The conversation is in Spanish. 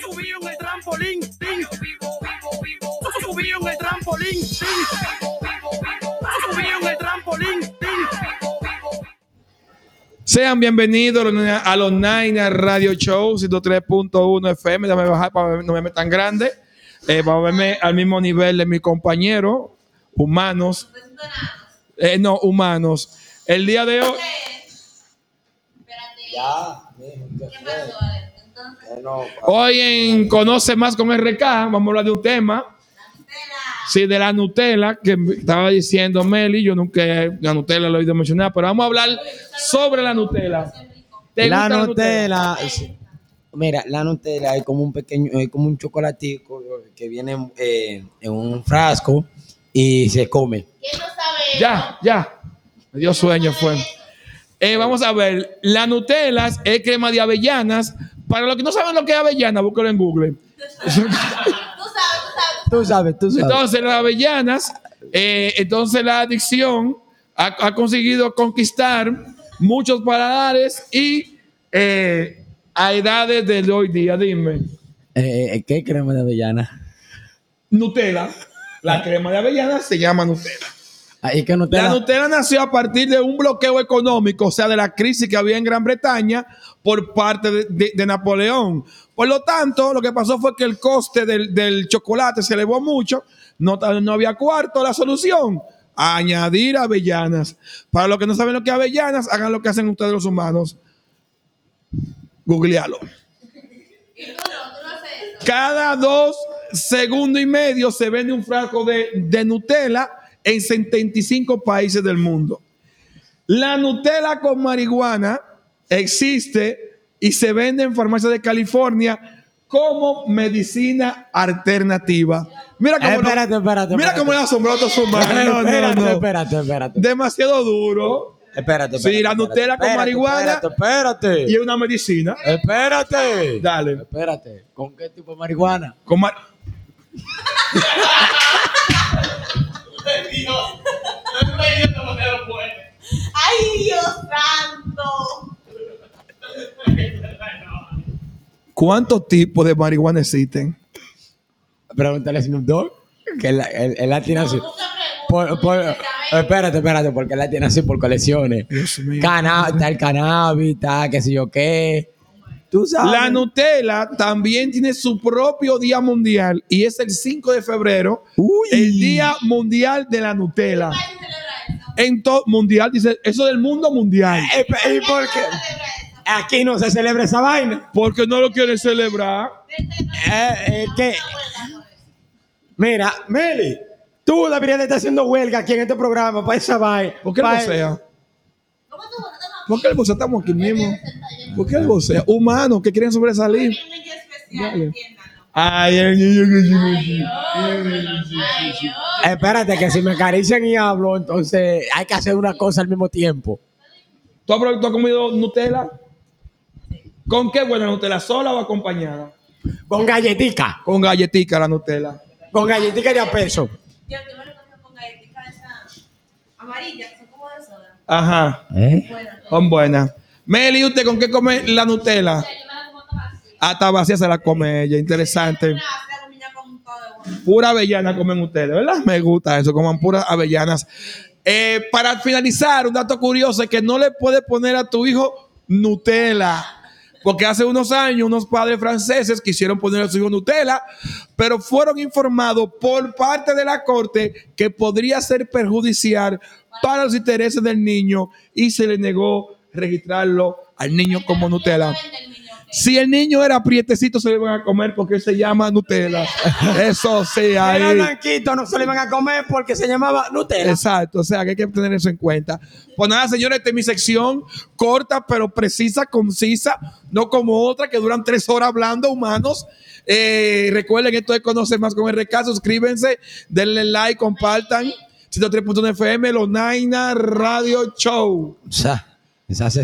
Subido en el trampolín, subido en el trampolín, subido en el trampolín. Sean bienvenidos a los Nine Radio Show 103.1 FM. Déjame bajar para no verme tan grande. Eh, para verme al mismo nivel de mi compañero, humanos. Eh, no, humanos. El día de hoy. Ya, ¿qué pasó, Eh, Hoy en Conoce Más con RK, vamos a hablar de un tema. Sí, de la Nutella, que estaba diciendo Meli, yo nunca la Nutella lo he oído mencionar, pero vamos a hablar sobre la Nutella. ¿Te La gusta Nutella. sí. Mira, la Nutella es como un pequeño, es como un chocolatico que viene eh, en un frasco y se come. ¿quién no sabe Ya, ya. Me dio sueño, fue. Eh, vamos a ver, la Nutella es crema de avellanas. Para los que no saben lo que es avellana, búsquelo en Google. Tú sabes, tú sabes, tú sabes, tú sabes. Entonces, las avellanas, eh, entonces la adicción ha, ha conseguido conquistar muchos paladares y eh, a edades de hoy día, dime. Eh, ¿Qué crema de avellana? Nutella, la crema de avellanas se llama Nutella. Ahí que La Nutella. Nutella nació a partir de un bloqueo económico, o sea, de la crisis que había en Gran Bretaña por parte de, Napoleón. Por lo tanto, lo que pasó fue que el coste del, chocolate se elevó mucho, no, había cuarto. La solución, añadir avellanas. Para los que no saben lo que es avellanas, hagan lo que hacen ustedes los humanos. Googlealo. Cada dos segundos y medio se vende un frasco de Nutella en 75 países del mundo. La Nutella con marihuana existe y se vende en farmacias de California como medicina alternativa. Mira cómo, Eh, no- espérate, espérate, mira espérate. cómo es asombroso su madre. No, no, espérate, no. espérate, espérate. Demasiado duro. Espérate, Sí, espérate, la espérate, Nutella con espérate, marihuana. Espérate, espérate. Y es una medicina. Espérate. Dale. Espérate. ¿Con qué tipo de marihuana? Con mar- ¿Cuántos tipos de marihuana existen? Pregúntale a Snoop Dogg. Que él, él- él la tiene así. Por- espérate, espérate, porque él la tiene así por colecciones. Cana- está el cannabis, está qué sé yo qué. Tú sabes. La Nutella también tiene su propio día mundial y es el 5 de febrero, Uy. el Día Mundial de la Nutella. En todo mundial, dice, eso del mundo mundial. Eh, ¿Y por qué? ¿Quién no? Aquí no se celebra esa vaina. Porque no lo quieren celebrar. Eh, eh, que, mira, Meli, tú deberías de estar haciendo huelga aquí en este programa para esa vaina. ¿Por qué el Pa- vocea? ¿Cómo tú vas a tomar? ¿Por qué el vocea? Estamos aquí mismo. ¿Por qué el vocea? Humanos que quieren sobresalir. Dale. Ay, aquí. Ay, Dios. Espérate, que si me acarician y hablo, entonces hay que hacer una cosa al mismo tiempo. ¿Tú has, probado- tú has comido Nutella? ¿Con qué buena Nutella? ¿Sola o acompañada? Con galletica. Con galletica la Nutella. Con galletica de a peso. Yo te a contar con galletitas esas amarillas, que son como de soda. Ajá. ¿Eh? Bueno, Son buenas. Meli, ¿usted con qué come la Nutella? yo me la como toda así. Hasta vacía se la come ella. Interesante. De. Pura avellana comen ustedes, ¿verdad? Me gusta eso, coman puras avellanas. Eh, para finalizar, un dato curioso es que no le puedes poner a tu hijo Nutella. Porque hace unos años unos padres franceses quisieron poner a su hijo Nutella, pero fueron informados por parte de la corte que podría ser perjudicial para los intereses del niño y se le negó registrarlo al niño como Nutella. Si el niño era prietecito, se le van a comer porque se llama Nutella. Eso sí, Era ahí. blanquito, no se le iban a comer porque se llamaba Nutella. Exacto, o sea que hay que tener eso en cuenta. Pues nada, señores, esta es mi sección corta, pero precisa, concisa, no como otra que duran tres horas hablando, humanos. Eh, recuerden, esto es Conocer Más con RK, suscríbanse, denle like, compartan. 103.1 FM, los Naina Radio Show. O sea, esa sesión.